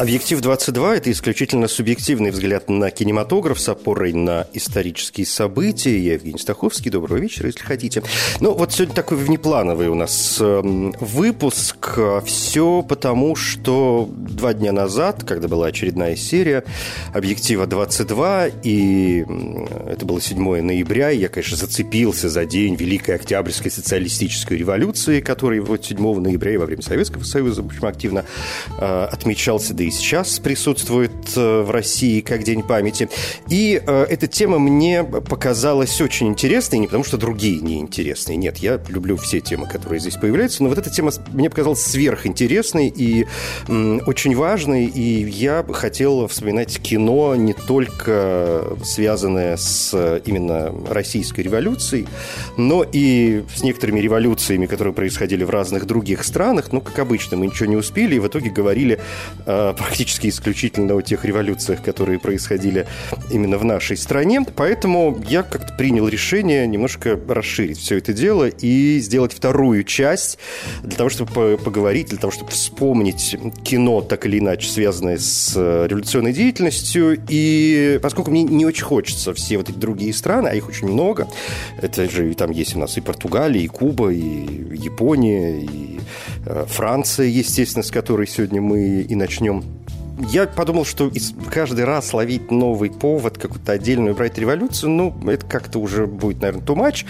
Объектив 22 – это исключительно субъективный взгляд на кинематограф с опорой на исторические события. Я Евгений Стаховский. Доброго вечера, если хотите. Ну, вот сегодня такой внеплановый у нас эм, выпуск. Все потому, что два дня назад, когда была очередная серия «Объектива 22», и это было 7 ноября, я, конечно, зацепился за день Великой Октябрьской социалистической революции, который вот 7 ноября и во время Советского Союза, в общем, активно э, отмечался, да и сейчас присутствует э, в России как День памяти. И э, эта тема мне показалась очень интересной, не потому что другие неинтересные. Нет, я люблю все темы, которые здесь появляются, но вот эта тема мне показалась сверхинтересной и очень важной, и я хотел вспоминать кино не только связанное с э, именно российской революцией, но и с некоторыми революциями, которые происходили в разных других странах. Ну, как обычно, мы ничего не успели, и в итоге говорили э, практически исключительно о тех революциях, которые происходили именно в нашей стране. Поэтому я как-то принял решение немножко расширить все это дело и сделать вторую часть для того, чтобы по- поговорить, для того, чтобы вспомнить кино, так или иначе связанное с э, революционной деятельностью. И поскольку мне не очень хочется все вот эти другие страны, а их очень много, это же и там есть у нас и Португалия, и Куба, и Япония, и э, Франция, естественно, с которой сегодня мы и начнем я подумал, что каждый раз ловить новый повод, какую-то отдельную брать революцию, ну, это как-то уже будет, наверное, too much.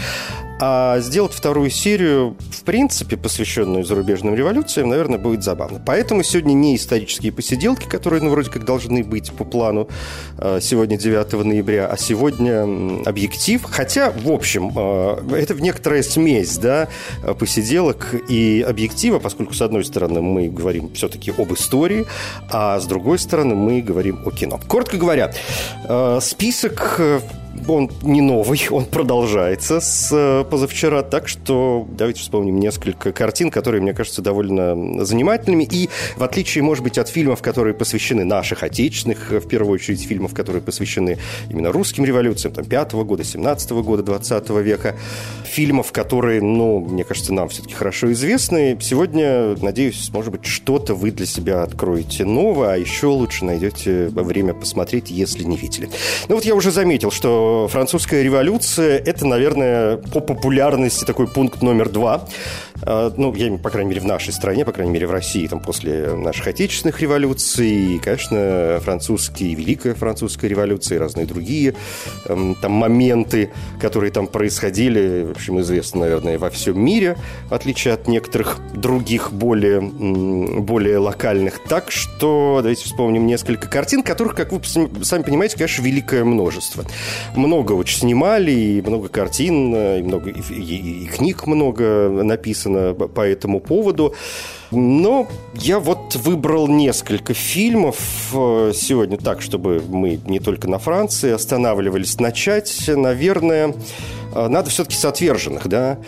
А сделать вторую серию, в принципе, посвященную зарубежным революциям, наверное, будет забавно. Поэтому сегодня не исторические посиделки, которые, ну, вроде как должны быть по плану э, сегодня 9 ноября, а сегодня объектив. Хотя, в общем, э, это некоторая смесь, да, посиделок и объектива, поскольку, с одной стороны, мы говорим все-таки об истории, а с другой стороны, мы говорим о кино. Коротко говоря, э, список он не новый, он продолжается с э, позавчера, так что давайте вспомним несколько картин, которые, мне кажется, довольно занимательными. И в отличие, может быть, от фильмов, которые посвящены наших отечественных, э, в первую очередь фильмов, которые посвящены именно русским революциям, там, 5 года, 17 года, 20 века, фильмов, которые, ну, мне кажется, нам все-таки хорошо известны. Сегодня, надеюсь, может быть, что-то вы для себя откроете новое, а еще лучше найдете время посмотреть, если не видели. Ну вот я уже заметил, что французская революция – это, наверное, по популярности такой пункт номер два. А, Ну, я, по крайней мере, в нашей стране, по крайней мере, в России, там, после наших отечественных революций, и, конечно, французские, Великая французская революция и разные другие эм, там моменты, которые там происходили, в общем, известны, наверное, во всем мире, в отличие от некоторых других более, более локальных. Так что давайте вспомним несколько картин, которых, как вы сами понимаете, конечно, великое множество. Много очень снимали, и много картин, и много и, и- и книг много написано по- по этому поводу. Но я вот выбрал несколько фильмов э, сегодня так, чтобы мы не только на Франции останавливались. Начать, наверное, э, надо все-таки с «Отверженных», да,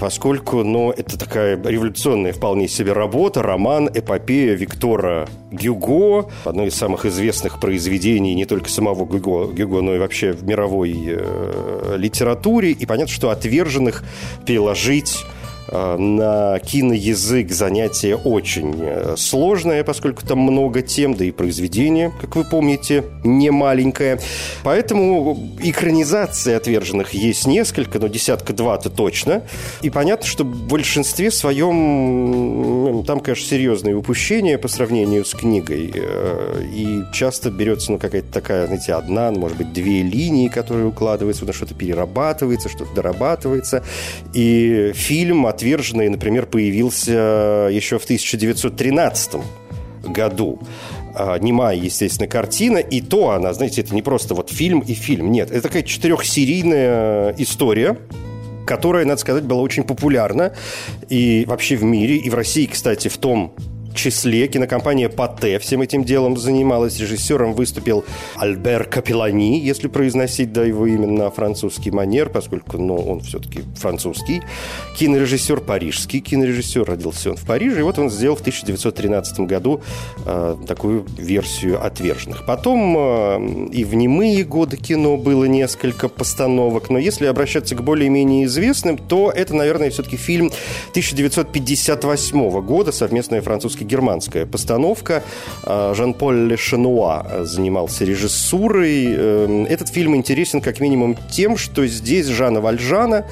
поскольку, ну, это такая революционная вполне себе работа, роман, эпопея Виктора Гюго, одно из самых известных произведений не только самого Гюго, Гюго но и вообще в мировой э, литературе. И понятно, что «Отверженных» переложить на киноязык занятие очень э, сложное, поскольку там много тем, да и произведение, как вы помните, не маленькое. Поэтому экранизации «Отверженных» есть несколько, но десятка-два-то точно. И понятно, что в большинстве своем там, конечно, серьезные упущения по сравнению с книгой. Э, и часто берется ну, какая-то такая, знаете, одна, ну, может быть, две линии, которые укладываются, на что-то перерабатывается, что-то дорабатывается. И фильм «Отверженный», например, появился еще в 1913 году. А, немая, естественно, картина, и то она, знаете, это не просто вот фильм и фильм, нет, это такая четырехсерийная история, которая, надо сказать, была очень популярна и вообще в мире, и в России, кстати, в том числе кинокомпания Пате всем этим делом занималась. Режиссером выступил Альбер Капелани, если произносить да, его именно на французский манер, поскольку ну, он все-таки французский. Кинорежиссер парижский, кинорежиссер, родился он в Париже, и вот он сделал в 1913 году э, такую версию «Отверженных». Потом э, и в немые годы кино было несколько постановок, но если обращаться к более-менее известным, то это, наверное, все-таки фильм 1958 года, совместная французский германская постановка. А, Жан-Поль Лешенуа занимался режиссурой. Эм, этот фильм интересен как минимум тем, что здесь Жана Вальжана,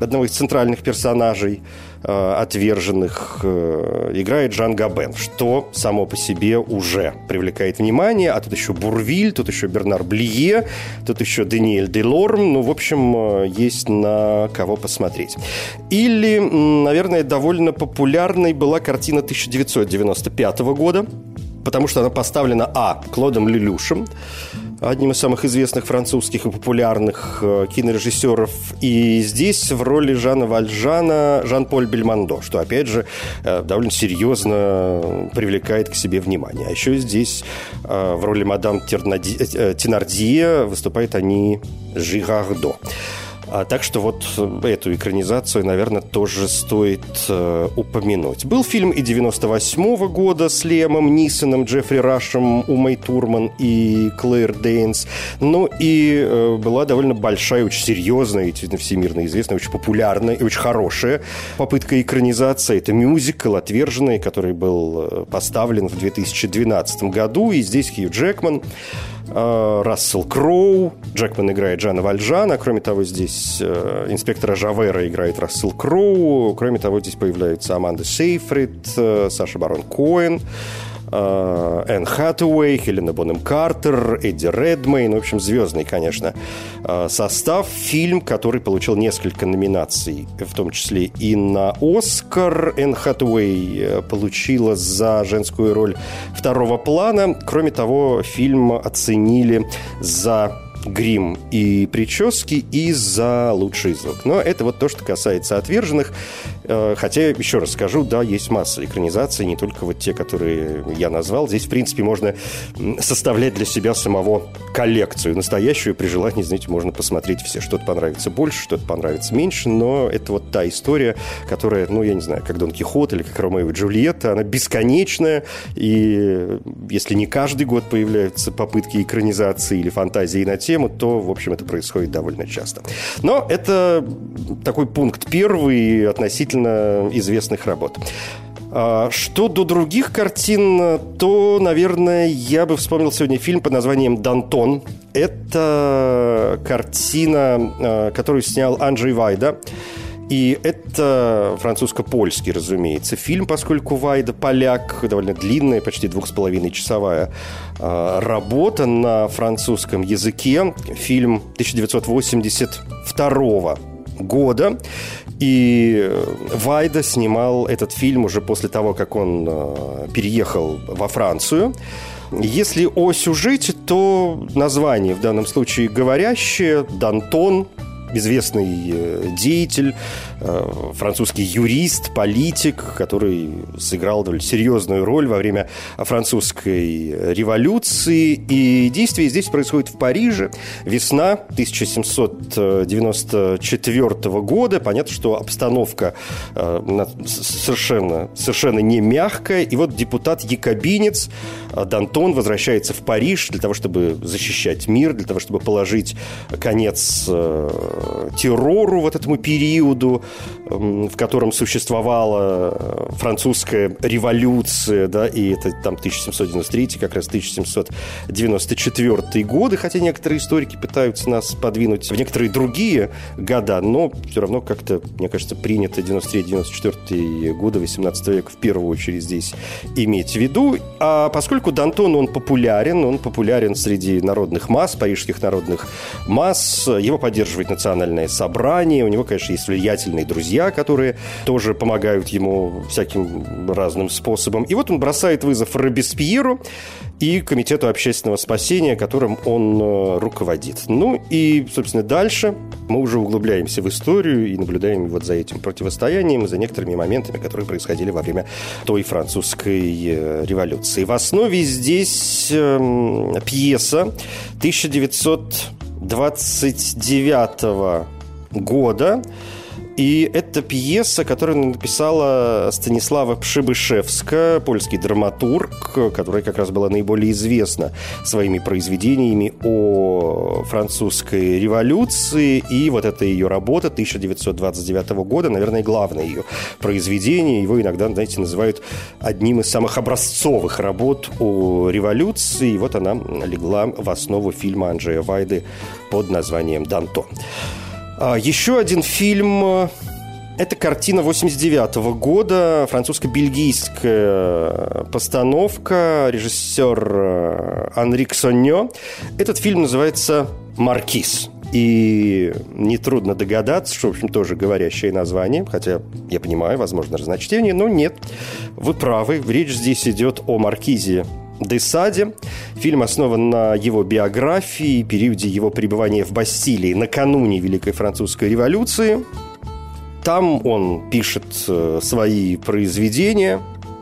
одного из центральных персонажей, отверженных, э, играет Жан Габен, что само по себе уже привлекает внимание. А тут еще Бурвиль, тут еще Бернар Блие, тут еще Даниэль Делорм. Ну, в общем, э, есть на кого посмотреть. Или, наверное, довольно популярной была картина 1995 года, потому что она поставлена, а, Клодом Лелюшем, одним из самых известных французских и популярных э, кинорежиссеров. И здесь в роли Жана Вальжана Жан-Поль Бельмондо, что, опять же, э, довольно серьезно привлекает к себе внимание. А еще здесь э, в роли мадам Тенардье выступает они Жирардо. А, так что вот э, эту экранизацию, наверное, тоже стоит э, упомянуть. Был фильм и 98 года с Лемом Нисоном, Джеффри Рашем, Умой Турман и Клэр Дейнс. Ну и э, была довольно большая, очень серьезная, всемирно известная, очень популярная и очень хорошая попытка экранизации. Это мюзикл «Отверженный», который был э, поставлен в 2012 году. И здесь Хью Джекман Э, Рассел Кроу. Джекман играет Джана Вальжана. Кроме того, здесь э, инспектора Жавера играет Рассел Кроу. Кроме того, здесь появляются Аманда Сейфрид, э, Саша Барон Коэн. Э, Энн Хаттуэй, Хелена Бонем Картер, Эдди Редмейн. В общем, звездный, конечно, состав. Фильм, который получил несколько номинаций, в том числе и на «Оскар». Энн Хаттуэй э, получила за женскую роль второго плана. Кроме того, фильм оценили за грим и прически и за лучший звук. Но это вот то, что касается отверженных. Э, хотя, еще раз скажу, да, есть масса экранизаций, не только вот те, которые я назвал. Здесь, в принципе, можно составлять для себя самого коллекцию настоящую. При желании, знаете, можно посмотреть все. Что-то понравится больше, что-то понравится меньше. Но это вот та история, которая, ну, я не знаю, как Дон Кихот или как Ромео и Джульетта, она бесконечная. И если не каждый год появляются попытки экранизации или фантазии на тему, то, в общем, это происходит довольно часто. Но это такой пункт первый относительно известных работ. А, что до других картин, то, наверное, я бы вспомнил сегодня фильм под названием «Дантон». Это картина, а, которую снял Анджей Вайда. И это французско-польский, разумеется, фильм, поскольку Вайда поляк, довольно длинная, почти двух с половиной часовая а, работа на французском языке. Фильм 1982 года. И Вайда снимал этот фильм уже после того, как он э, переехал во Францию. Если о сюжете, то название в данном случае говорящее, Дантон, известный э, деятель, французский юрист, политик, который сыграл довольно серьезную роль во время французской революции. И действие здесь происходит в Париже. Весна 1794 года. Понятно, что обстановка э, совершенно, совершенно не мягкая. И вот депутат-якобинец Дантон возвращается в Париж для того, чтобы защищать мир, для того, чтобы положить конец террору вот этому периоду. В котором существовала французская революция, да, и это там 1793, как раз 1794 годы, хотя некоторые историки пытаются нас подвинуть в некоторые другие года, но все равно как-то, мне кажется, принято 93-94 годы 18 века в первую очередь здесь иметь в виду. А поскольку Дантон, он популярен, он популярен среди народных масс, парижских народных масс, его поддерживает национальное собрание, у него, конечно, есть влиятельные друзья, которые тоже помогают ему всяким разным способом. И вот он бросает вызов Робеспьеру и Комитету общественного спасения, которым он э, руководит. Ну и, собственно, дальше мы уже углубляемся в историю и наблюдаем вот за этим противостоянием и за некоторыми моментами, которые происходили во время той французской э, революции. В основе здесь э, пьеса 1929 года, и это пьеса, которую написала Станислава Пшибышевска, польский драматург, которая как раз была наиболее известна своими произведениями о французской революции. И вот эта ее работа 1929 года, наверное, главное ее произведение. Его иногда, знаете, называют одним из самых образцовых работ о революции. И вот она легла в основу фильма Анджея Вайды под названием «Данто». А, еще один фильм. Э, это картина 89 года, французско-бельгийская постановка, режиссер э, Анрик Соньо. Этот фильм называется «Маркиз». И нетрудно догадаться, что, в общем, тоже говорящее название, хотя я понимаю, возможно, разночтение, но нет, вы правы, речь здесь идет о маркизе Десаде. Фильм основан на его биографии, периоде его пребывания в Бастилии накануне Великой Французской революции. Там он пишет э, свои произведения,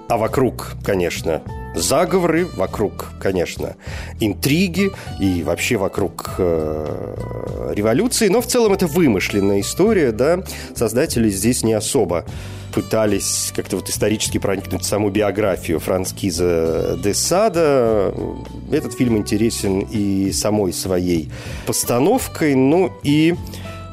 а вокруг, конечно, заговоры, вокруг, конечно, интриги и вообще вокруг э, революции. Но в целом это вымышленная история, да. Создатели здесь не особо пытались как-то вот исторически проникнуть в саму биографию Франскиза де Сада. Этот фильм интересен и самой своей постановкой, ну и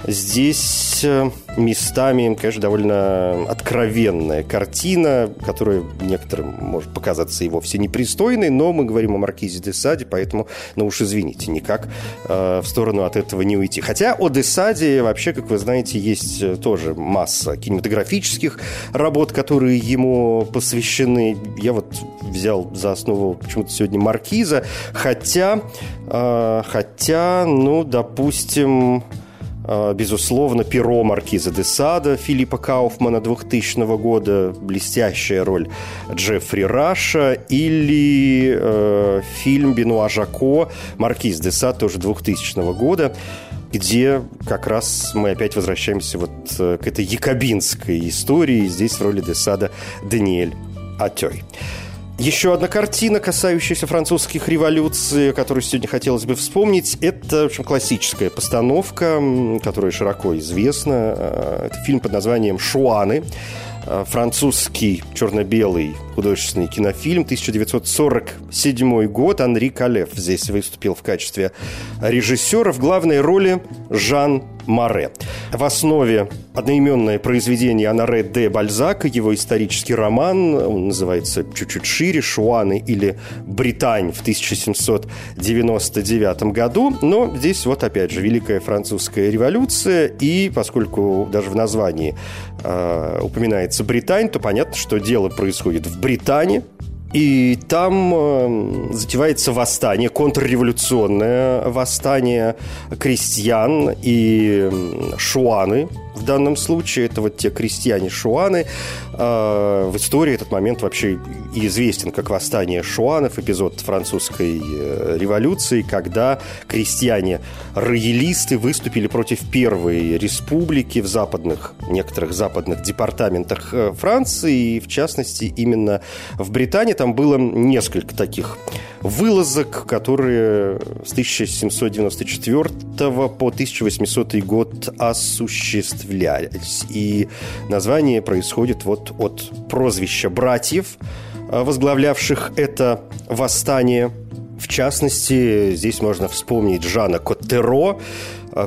Здесь э, местами, конечно, довольно откровенная картина, которая некоторым может показаться и вовсе непристойной, но мы говорим о Маркизе де Саде, поэтому, ну уж извините, никак э, в сторону от этого не уйти. Хотя о де Саде вообще, как вы знаете, есть э, тоже масса кинематографических работ, которые ему посвящены. Я вот взял за основу почему-то сегодня Маркиза, хотя, э, хотя, ну, допустим, безусловно, перо маркиза де Сада Филиппа Кауфмана 2000 года, блестящая роль Джеффри Раша, или э, фильм Бенуа Жако «Маркиз де Сад» тоже 2000 года, где как раз мы опять возвращаемся вот э, к этой якобинской истории. Здесь в роли де Сада Даниэль Атей. Еще одна картина, касающаяся французских революций, которую сегодня хотелось бы вспомнить, это, в общем, классическая постановка, которая широко известна. Э, это фильм под названием «Шуаны», французский черно-белый художественный кинофильм 1947 год. Анри Калев здесь выступил в качестве режиссера. В главной роли Жан Маре. В основе одноименное произведение Анаре де Бальзака, его исторический роман, он называется чуть-чуть шире, «Шуаны» или «Британь» в 1799 году. Но здесь вот опять же Великая Французская революция, и поскольку даже в названии э, упоминается Британь, то понятно, что дело происходит в Британии, и там э, затевается восстание, контрреволюционное восстание крестьян и шуаны, в данном случае. Это вот те крестьяне-шуаны. А, в истории этот момент вообще известен как восстание шуанов, эпизод французской э, революции, когда крестьяне-роялисты выступили против первой республики в западных, некоторых западных департаментах э, Франции, и в частности именно в Британии. Там было несколько таких вылазок, которые с 1794 по 1800 год осуществлялись. И название происходит вот от прозвища братьев, возглавлявших это восстание. В частности, здесь можно вспомнить Жана Коттеро,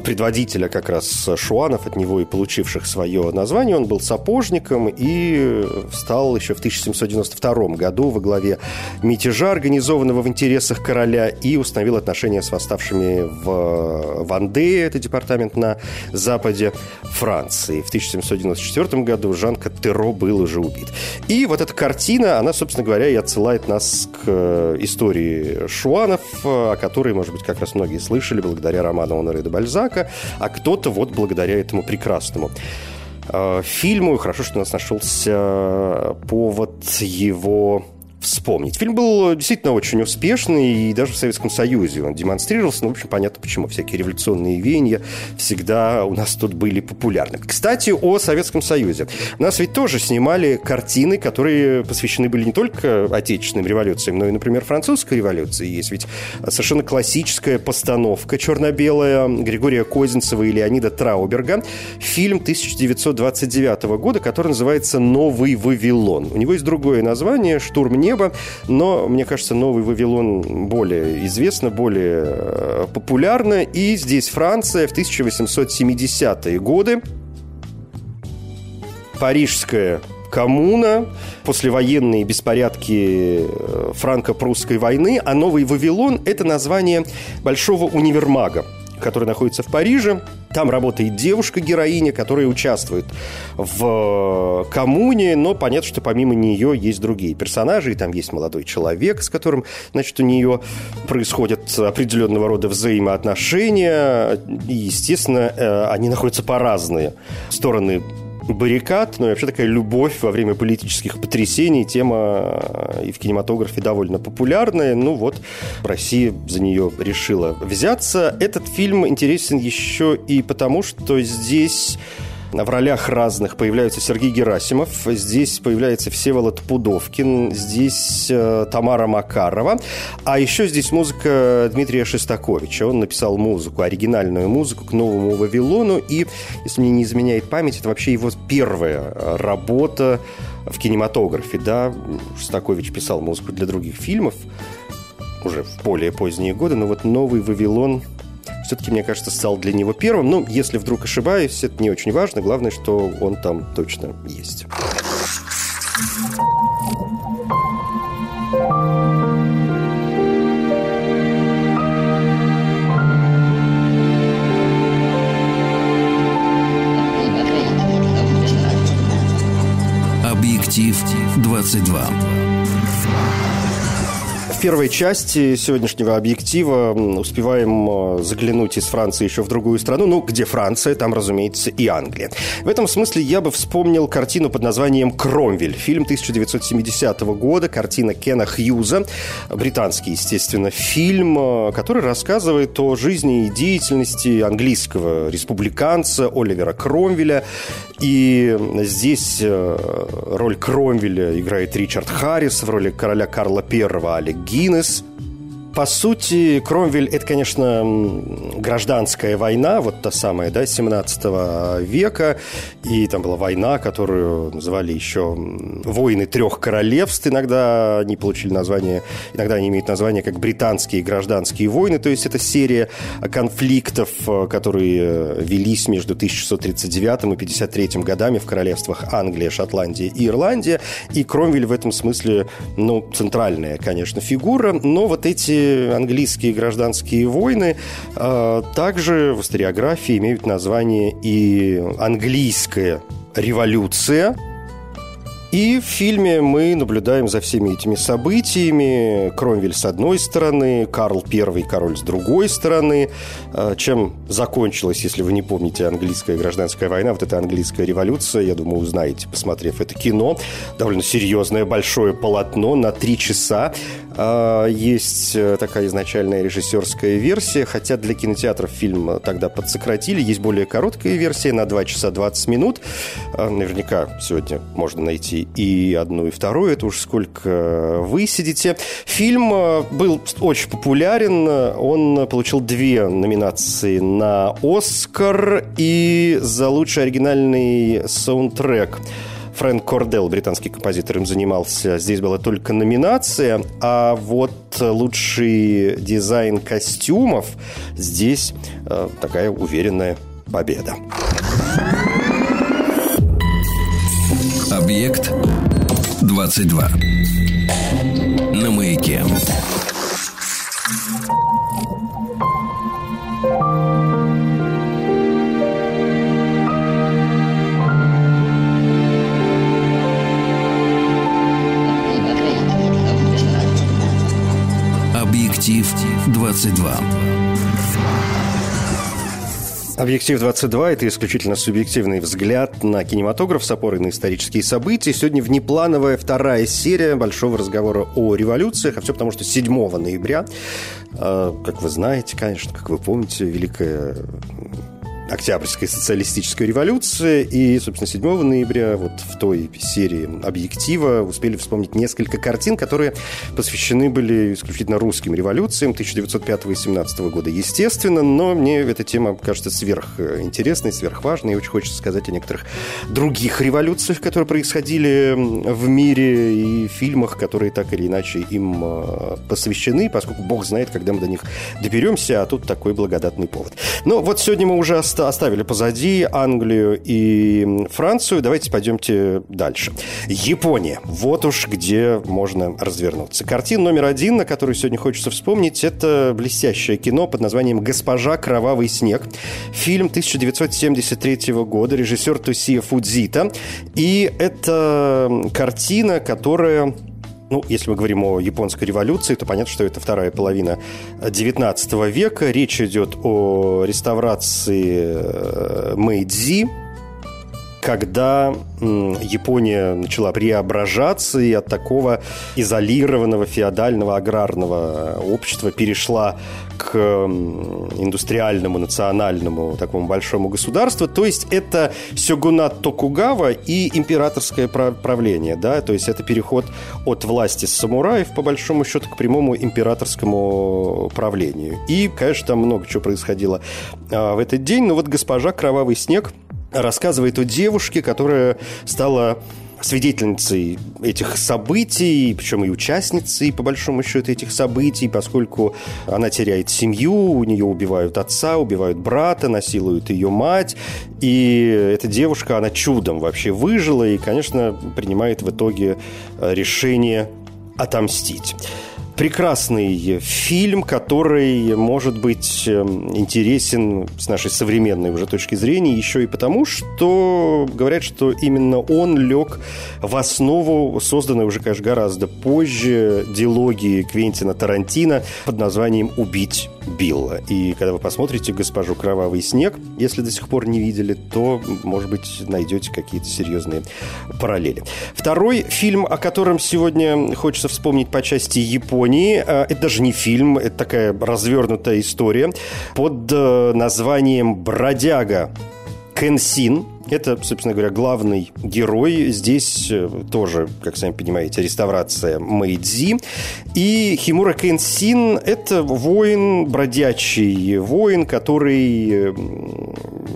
предводителя как раз шуанов, от него и получивших свое название. Он был сапожником и стал еще в 1792 году во главе мятежа, организованного в интересах короля, и установил отношения с восставшими в Вандее, это департамент на западе Франции. В 1794 году Жан Каттеро был уже убит. И вот эта картина, она, собственно говоря, и отсылает нас к э, истории шуанов, о которой, может быть, как раз многие слышали благодаря роману Оноре де Бальзака, а кто-то вот благодаря этому прекрасному э, фильму. Хорошо, что у нас нашелся повод его вспомнить. Фильм был действительно очень успешный, и даже в Советском Союзе он демонстрировался. Ну, в общем, понятно почему. Всякие революционные веяния всегда у нас тут были популярны. Кстати, о Советском Союзе. У нас ведь тоже снимали картины, которые посвящены были не только отечественным революциям, но и, например, французской революции. Есть ведь совершенно классическая постановка черно-белая Григория Козинцева и Леонида Трауберга. Фильм 1929 года, который называется «Новый Вавилон». У него есть другое название «Штурм неба» неба, но, мне кажется, Новый Вавилон более известно, более э, популярно, и здесь Франция в 1870-е годы. Парижская коммуна, послевоенные беспорядки э, франко-прусской войны, а Новый Вавилон – это название большого универмага, который находится в Париже. Там работает девушка-героиня, которая участвует в коммуне, но понятно, что помимо нее есть другие персонажи, и там есть молодой человек, с которым, значит, у нее происходят определенного рода взаимоотношения, и, естественно, э, они находятся по разные стороны баррикад, ну и вообще такая любовь во время политических потрясений, тема э, и в кинематографе довольно популярная. Ну вот, Россия за нее решила взяться. Этот фильм интересен еще и потому, что здесь в ролях разных появляются Сергей Герасимов, здесь появляется Всеволод Пудовкин, здесь э, Тамара Макарова, а еще здесь музыка Дмитрия Шестаковича. Он написал музыку, оригинальную музыку к «Новому Вавилону», и, если мне не изменяет память, это вообще его первая работа в кинематографе, да. Шестакович писал музыку для других фильмов, уже в более поздние годы, но вот «Новый Вавилон» все-таки, мне кажется, стал для него первым. Ну, если вдруг ошибаюсь, это не очень важно. Главное, что он там точно есть. Объектив 22 первой части сегодняшнего объектива успеваем э, заглянуть из Франции еще в другую страну. Ну, где Франция, там, разумеется, и Англия. В этом смысле я бы вспомнил картину под названием «Кромвель». Фильм 1970 года, картина Кена Хьюза. Британский, естественно, фильм, э, который рассказывает о жизни и деятельности английского республиканца Оливера Кромвеля. И здесь э, роль Кромвеля играет Ричард Харрис, в роли короля Карла I Алек Гиннес. По сути, Кромвель – это, конечно, гражданская война, вот та самая, да, 17 века. И там была война, которую называли еще «Войны трех королевств». Иногда они получили название, иногда они имеют название как «Британские гражданские войны». То есть это серия конфликтов, которые велись между 1639 и 53 годами в королевствах Англия, Шотландия и Ирландия. И Кромвель в этом смысле, ну, центральная, конечно, фигура. Но вот эти английские гражданские войны э, также в историографии имеют название и английская революция – и в фильме мы наблюдаем за всеми этими событиями. Кромвель с одной стороны, Карл I король с другой стороны. А, чем закончилась, если вы не помните, английская гражданская война, вот эта английская революция, я думаю, узнаете, посмотрев это кино. Довольно серьезное, большое полотно на три часа. А, есть э, такая изначальная режиссерская версия, хотя для кинотеатров фильм тогда подсократили. Есть более короткая версия на 2 часа 20 минут. А, наверняка сегодня можно найти и одну, и вторую. Это уж сколько вы сидите. Фильм э, был очень популярен. Он получил две номинации на «Оскар» и за лучший оригинальный саундтрек Фрэнк Кордел, британский композитор, им занимался. Здесь была только номинация, а вот лучший дизайн костюмов здесь э, такая уверенная победа. Объект 22. 22. Объектив 22 – это исключительно субъективный взгляд на кинематограф с опорой на исторические события. Сегодня внеплановая вторая серия большого разговора о революциях, а все потому, что 7 ноября, э, как вы знаете, конечно, как вы помните, Великая Октябрьская социалистическая революция. И, собственно, 7 ноября вот в той серии «Объектива» успели вспомнить несколько картин, которые посвящены были исключительно русским революциям 1905 и 17 года. Естественно, но мне эта тема кажется сверхинтересной, сверхважной. И очень хочется сказать о некоторых других революциях, которые происходили в мире и фильмах, которые так или иначе им э, посвящены, поскольку бог знает, когда мы до них доберемся, а тут такой благодатный повод. Но вот сегодня мы уже оставили позади Англию и Францию. Давайте пойдемте дальше. Япония. Вот уж где можно развернуться. Картина номер один, на которую сегодня хочется вспомнить, это блестящее кино под названием «Госпожа. Кровавый снег». Фильм 1973 года, режиссер Тусия Фудзита. И это картина, которая ну, если мы говорим о японской революции, то понятно, что это вторая половина XIX века. Речь идет о реставрации э, Мэйдзи, когда Япония начала преображаться и от такого изолированного феодального аграрного общества перешла к индустриальному, национальному такому большому государству. То есть это сёгунат Токугава и императорское правление. Да? То есть это переход от власти самураев, по большому счету, к прямому императорскому правлению. И, конечно, там много чего происходило а, в этот день. Но вот госпожа Кровавый снег – рассказывает о девушке, которая стала свидетельницей этих событий, причем и участницей, по большому счету, этих событий, поскольку она теряет семью, у нее убивают отца, убивают брата, насилуют ее мать, и эта девушка, она чудом вообще выжила и, конечно, принимает в итоге решение отомстить прекрасный фильм, который может быть эм, интересен с нашей современной уже точки зрения еще и потому, что говорят, что именно он лег в основу созданной уже, конечно, гораздо позже дилогии Квентина Тарантино под названием «Убить Билла». И когда вы посмотрите «Госпожу Кровавый снег», если до сих пор не видели, то, может быть, найдете какие-то серьезные параллели. Второй фильм, о котором сегодня хочется вспомнить по части Японии. Э, это даже не фильм, это такая развернутая история под э, названием «Бродяга Кенсин». Это, собственно говоря, главный герой. Здесь э, тоже, как сами понимаете, реставрация Мэйдзи. И Химура Кенсин – это воин, бродячий воин, который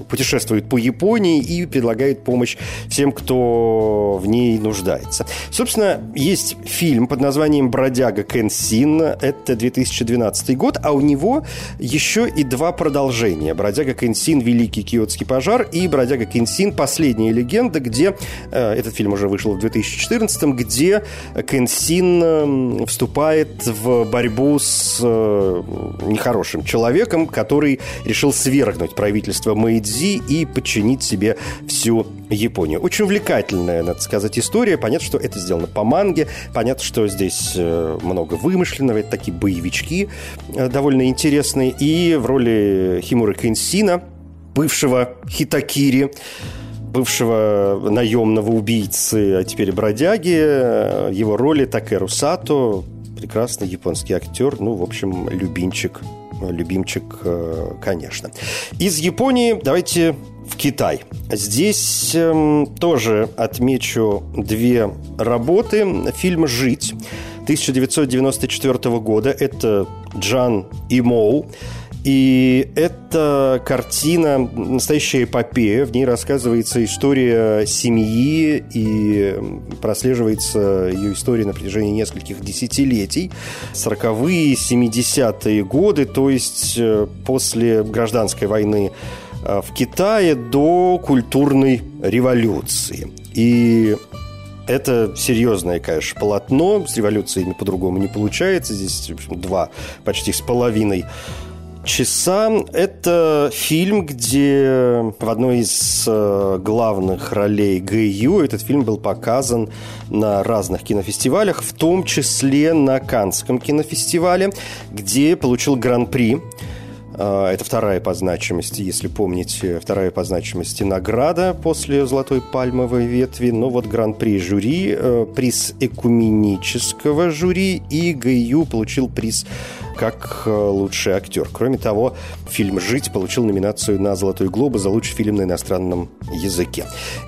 путешествует по Японии и предлагает помощь всем, кто в ней нуждается. Собственно, есть фильм под названием «Бродяга Кенсин». Это 2012 год, а у него еще и два продолжения. «Бродяга Кенсин. Великий Киотский пожар» и «Бродяга Кенсин. Последняя легенда», где э, этот фильм уже вышел в 2014 где Кенсин э, вступает в борьбу с э, нехорошим человеком, который решил свергнуть правительство Мэйдзи Зи и подчинить себе всю Японию. Очень увлекательная, надо сказать, история. Понятно, что это сделано по манге. Понятно, что здесь э, много вымышленного. Это такие боевички довольно интересные. И в роли Химуры Кенсина, бывшего Хитакири, бывшего наемного убийцы, а теперь бродяги, э, его роли Такеру Сато, прекрасный японский актер, ну, в общем, любимчик любимчик, э, конечно. Из Японии давайте в Китай. Здесь э, тоже отмечу две работы. Фильм «Жить» 1994 года. Это Джан Имоу. И это картина, настоящая эпопея. В ней рассказывается история семьи и прослеживается ее история на протяжении нескольких десятилетий. 40-е, 70-е годы, то есть э, после гражданской войны э, в Китае до культурной революции. И это серьезное, конечно, полотно. С революциями по-другому не получается. Здесь, в общем, два почти с половиной часа. Это фильм, где в одной из э, главных ролей Ю этот фильм был показан на разных кинофестивалях, в том числе на Канском кинофестивале, где получил гран-при а, это вторая по значимости, если помните, вторая по значимости награда после «Золотой пальмовой ветви». Но вот гран-при жюри, э, приз экуменического жюри, и Гаю получил приз как э, лучший актер. Кроме того, фильм «Жить» получил номинацию на «Золотой глобус» за лучший фильм на иностранном языке.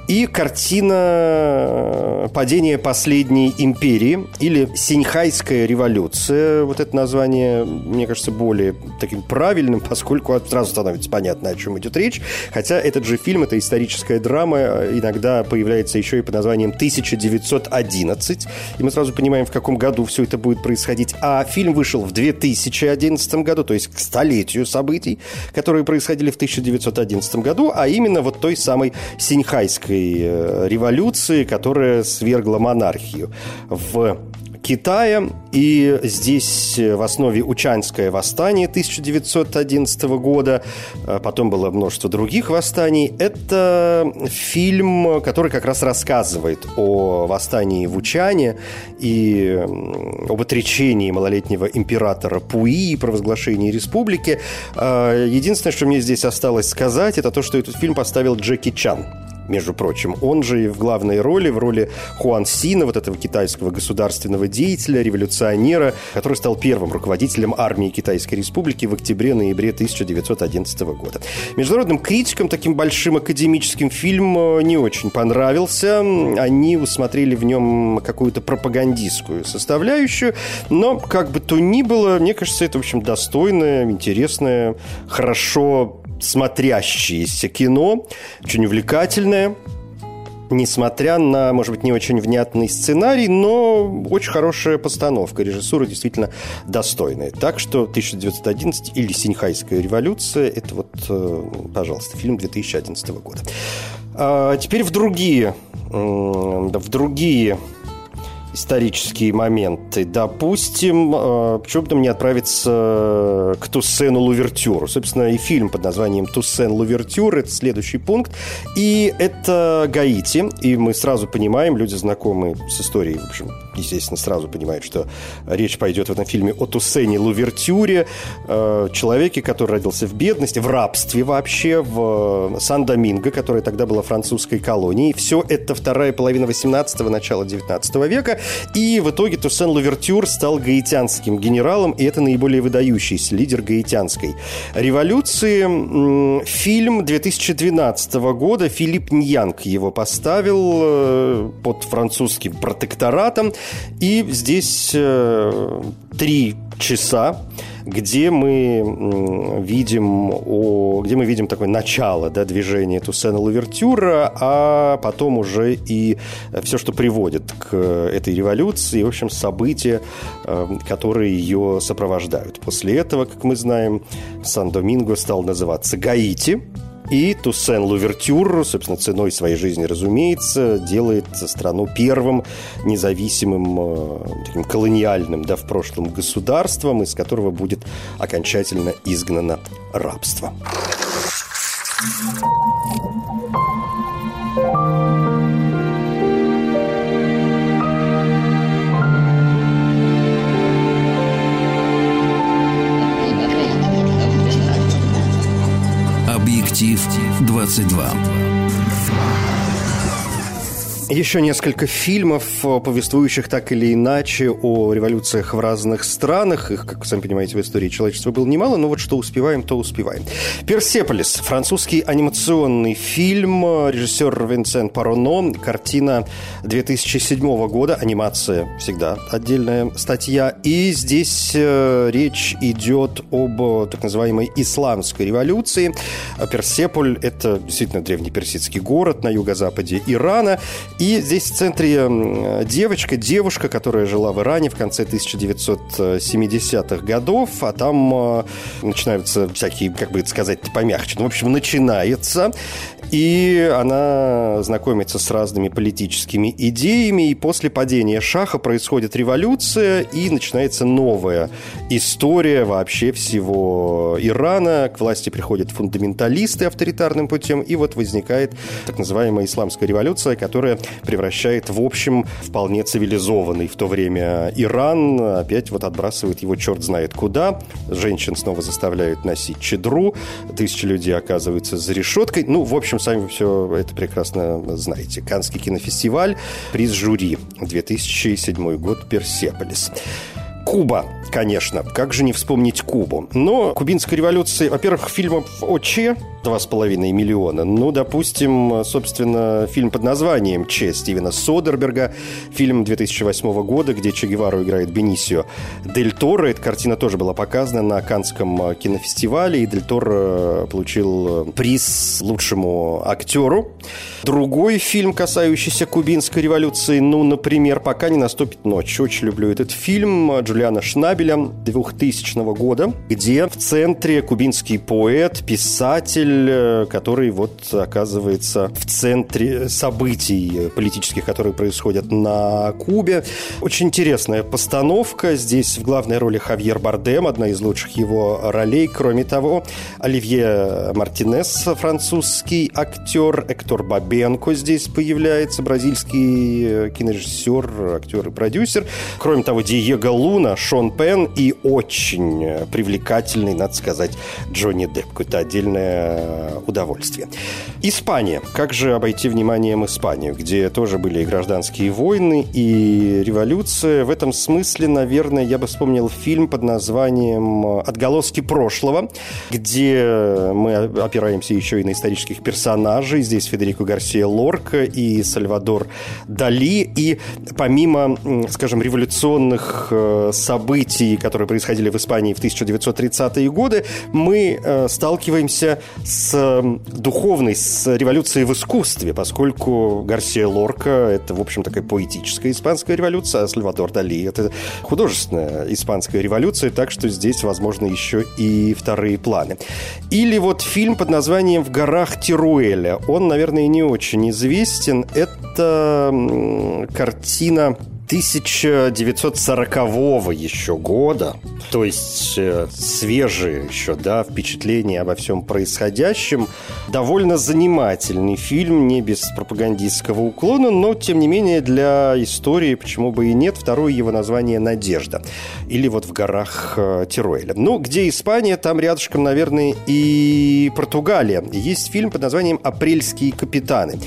И картина э, «Падение последней империи» или «Синьхайская революция». Вот это название, мне кажется, более таким правильным, поскольку сразу становится понятно, о чем идет речь. Хотя этот же фильм, это историческая драма, э, иногда появляется еще и под названием «1911». И мы сразу понимаем, в каком году все это будет происходить. А фильм вышел в 2000 2011 году, то есть к столетию событий, которые происходили в 1911 году, а именно вот той самой Синьхайской э, революции, которая свергла монархию в Китая. И здесь э, в основе Учанское восстание 1911 года. А потом было множество других восстаний. Это фильм, который как раз рассказывает о восстании в Учане и об отречении малолетнего императора Пуи и провозглашении республики. А, единственное, что мне здесь осталось сказать, это то, что этот фильм поставил Джеки Чан между прочим. Он же и в главной роли, в роли Хуан Сина, вот этого китайского государственного деятеля, революционера, который стал первым руководителем армии Китайской Республики в октябре-ноябре 1911 года. Международным критикам, таким большим академическим фильм э, не очень понравился. Они усмотрели в нем какую-то пропагандистскую составляющую, но как бы то ни было, мне кажется, это, в общем, достойное, интересное, хорошо смотрящееся кино, очень увлекательное, несмотря на, может быть, не очень внятный сценарий, но очень хорошая постановка. Режиссура действительно достойная. Так что 1911 или Синьхайская революция – это вот, э, пожалуйста, фильм 2011 года. А теперь в другие, в другие исторические моменты. Допустим, э, почему бы нам не отправиться к Туссену Лувертюру? Собственно, и фильм под названием Туссен Лувертюр – это следующий пункт. И это Гаити. И мы сразу понимаем, люди знакомые с историей, в общем, естественно, сразу понимают, что речь пойдет в этом фильме о Туссене Лувертюре, э, человеке, который родился в бедности, в рабстве вообще, в Сан-Доминго, которая тогда была французской колонией. Все это вторая половина 18-го, начала 19 века. И в итоге Туссен Лувертюр стал гаитянским генералом, и это наиболее выдающийся лидер гаитянской революции. Фильм 2012 года Филипп Ньянг его поставил э, под французским протекторатом. И здесь э, три часа где мы видим, о, где мы видим такое начало да, движения Туссена Лувертюра, а потом уже и все, что приводит к этой революции, в общем, события, э, которые ее сопровождают. После этого, как мы знаем, Сан-Доминго стал называться Гаити, и Туссен Лувертюр, собственно, ценой своей жизни, разумеется, делает страну первым независимым, э, таким колониальным, да, в прошлом государством, из которого будет окончательно изгнано рабство. Объектив 22. Еще несколько фильмов, повествующих так или иначе о революциях в разных странах. Их, как вы сами понимаете, в истории человечества было немало, но вот что успеваем, то успеваем. «Персеполис» – французский анимационный фильм, режиссер Винсен Пароно, картина 2007 года, анимация всегда отдельная статья. И здесь э, речь идет об так называемой исламской революции. Персеполь – это действительно древний персидский город на юго-западе Ирана. И здесь в центре девочка, девушка, которая жила в Иране в конце 1970-х годов, а там э, начинаются всякие, как бы это сказать помягче, ну, в общем, начинается, и она знакомится с разными политическими идеями, и после падения Шаха происходит революция, и начинается новая история вообще всего Ирана. К власти приходят фундаменталисты авторитарным путем, и вот возникает так называемая исламская революция, которая превращает в общем вполне цивилизованный в то время Иран. Опять вот отбрасывает его черт знает куда. Женщин снова заставляют носить чедру. Тысячи людей оказываются за решеткой. Ну, в общем, сами все это прекрасно знаете. Канский кинофестиваль, приз жюри, 2007 год, Персеполис. Куба, конечно. Как же не вспомнить Кубу? Но кубинская революция, во-первых, фильмов о Че 2,5 миллиона. Ну, допустим, собственно, фильм под названием «Че» Стивена Содерберга, фильм 2008 года, где Че Гевару играет Бенисио Дель Торо. Эта картина тоже была показана на Канском кинофестивале, и Дель Торо получил приз лучшему актеру. Другой фильм, касающийся кубинской революции, ну, например, «Пока не наступит ночь». Очень люблю этот фильм Джулиана Шнабеля 2000 года, где в центре кубинский поэт, писатель, Израиль, который вот оказывается в центре событий политических, которые происходят на Кубе. Очень интересная постановка. Здесь в главной роли Хавьер Бардем, одна из лучших его ролей. Кроме того, Оливье Мартинес, французский актер, Эктор Бабенко здесь появляется, бразильский кинорежиссер, актер и продюсер. Кроме того, Диего Луна, Шон Пен и очень привлекательный, надо сказать, Джонни Депп. Какое-то отдельное удовольствие. Испания. Как же обойти вниманием Испанию, где тоже были и гражданские войны, и революция. В этом смысле, наверное, я бы вспомнил фильм под названием «Отголоски прошлого», где мы опираемся еще и на исторических персонажей. Здесь Федерико Гарсия Лорка и Сальвадор Дали. И помимо, скажем, революционных э, событий, которые происходили в Испании в 1930-е годы, мы э, сталкиваемся с эм, духовной, с революцией в искусстве, поскольку Гарсия Лорка – это, в общем, такая поэтическая испанская революция, а Сальвадор Дали – это художественная испанская революция, так что здесь, возможно, еще и вторые планы. Или вот фильм под названием «В горах Тируэля». Он, наверное, не очень известен. Это картина 1940 еще года, то есть э, свежие еще, да, впечатления обо всем происходящем. Довольно занимательный фильм, не без пропагандистского уклона, но, тем не менее, для истории, почему бы и нет, второе его название «Надежда». Или вот в горах э, Тируэля. Ну, где Испания, там рядышком, наверное, и Португалия. Есть фильм под названием «Апрельские капитаны».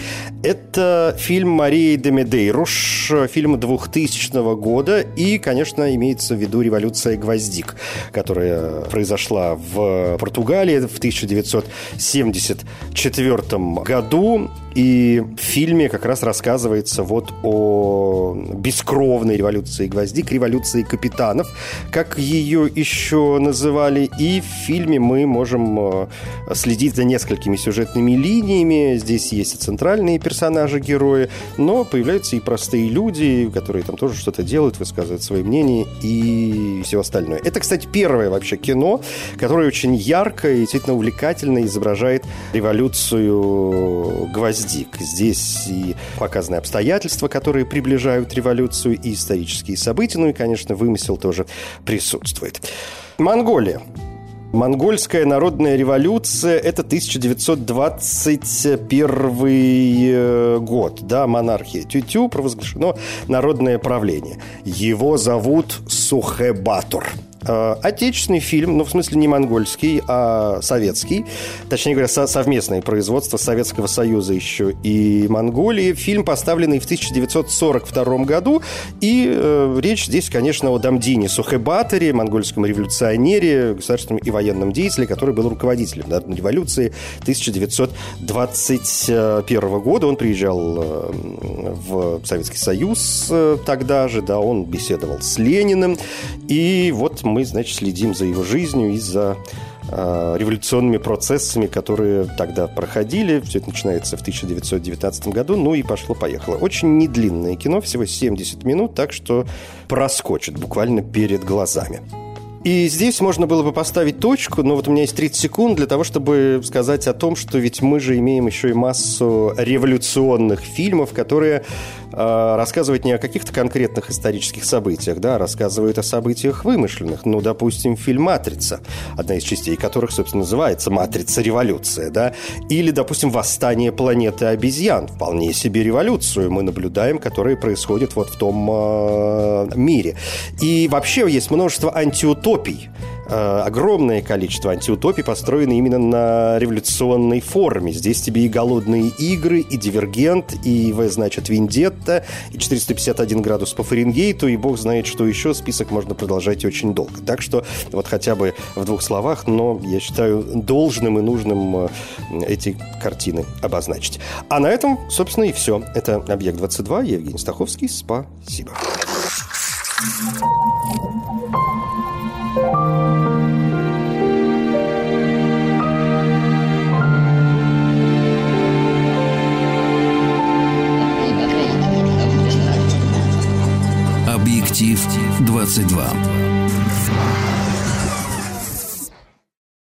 Это фильм Марии де Медейруш, фильм двух 2000 года. И, конечно, имеется в виду революция гвоздик, которая произошла в Португалии в 1974 году. И в фильме как раз рассказывается вот о бескровной революции гвоздик, революции капитанов, как ее еще называли. И в фильме мы можем э, следить за несколькими сюжетными линиями. Здесь есть и центральные персонажи, герои, но появляются и простые люди, которые там тоже что-то делают, высказывают свои мнения и все остальное. Это, кстати, первое вообще кино, которое очень ярко и действительно увлекательно изображает революцию гвоздик Гвоздик. Здесь и показаны обстоятельства, которые приближают революцию, и исторические события, ну и, конечно, вымысел тоже присутствует. Монголия. Монгольская народная революция – это 1921 э, год. Да, монархия Тютю провозглашено народное правление. Его зовут Сухебатур. Э, отечественный фильм, ну, в смысле, не монгольский, а советский. Точнее говоря, совместное производство Советского Союза еще и Монголии. Фильм, поставленный в 1942 году. И э, речь здесь, конечно, о Дамдине Сухебатере, монгольском революционере, государственном и военном деятеле, который был руководителем народной революции 1921 года. Он приезжал э, в Советский Союз э, тогда же, да, он беседовал с Лениным. И вот мы, значит, следим за его жизнью и за э, революционными процессами, которые тогда проходили. Все это начинается в 1919 году. Ну и пошло-поехало. Очень недлинное кино, всего 70 минут, так что проскочит буквально перед глазами. И здесь можно было бы поставить точку, но вот у меня есть 30 секунд для того, чтобы сказать о том, что ведь мы же имеем еще и массу революционных фильмов, которые э, рассказывают не о каких-то конкретных исторических событиях, да, а рассказывают о событиях вымышленных. Ну, допустим, фильм «Матрица», одна из частей которых, собственно, называется «Матрица. Революция», да, или, допустим, «Восстание планеты обезьян», вполне себе революцию мы наблюдаем, которая происходит вот в том э, мире. И вообще есть множество антиутопий антиутопий. Э, огромное количество антиутопий построены именно на революционной форме. Здесь тебе и «Голодные игры», и «Дивергент», и «В», значит, «Вендетта», и «451 градус по Фаренгейту», и бог знает, что еще. Список можно продолжать очень долго. Так что вот хотя бы в двух словах, но я считаю должным и нужным э, эти картины обозначить. А на этом, собственно, и все. Это «Объект-22», Евгений Стаховский. Спасибо. Объектив 22.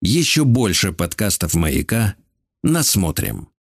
Еще больше подкастов «Маяка» насмотрим.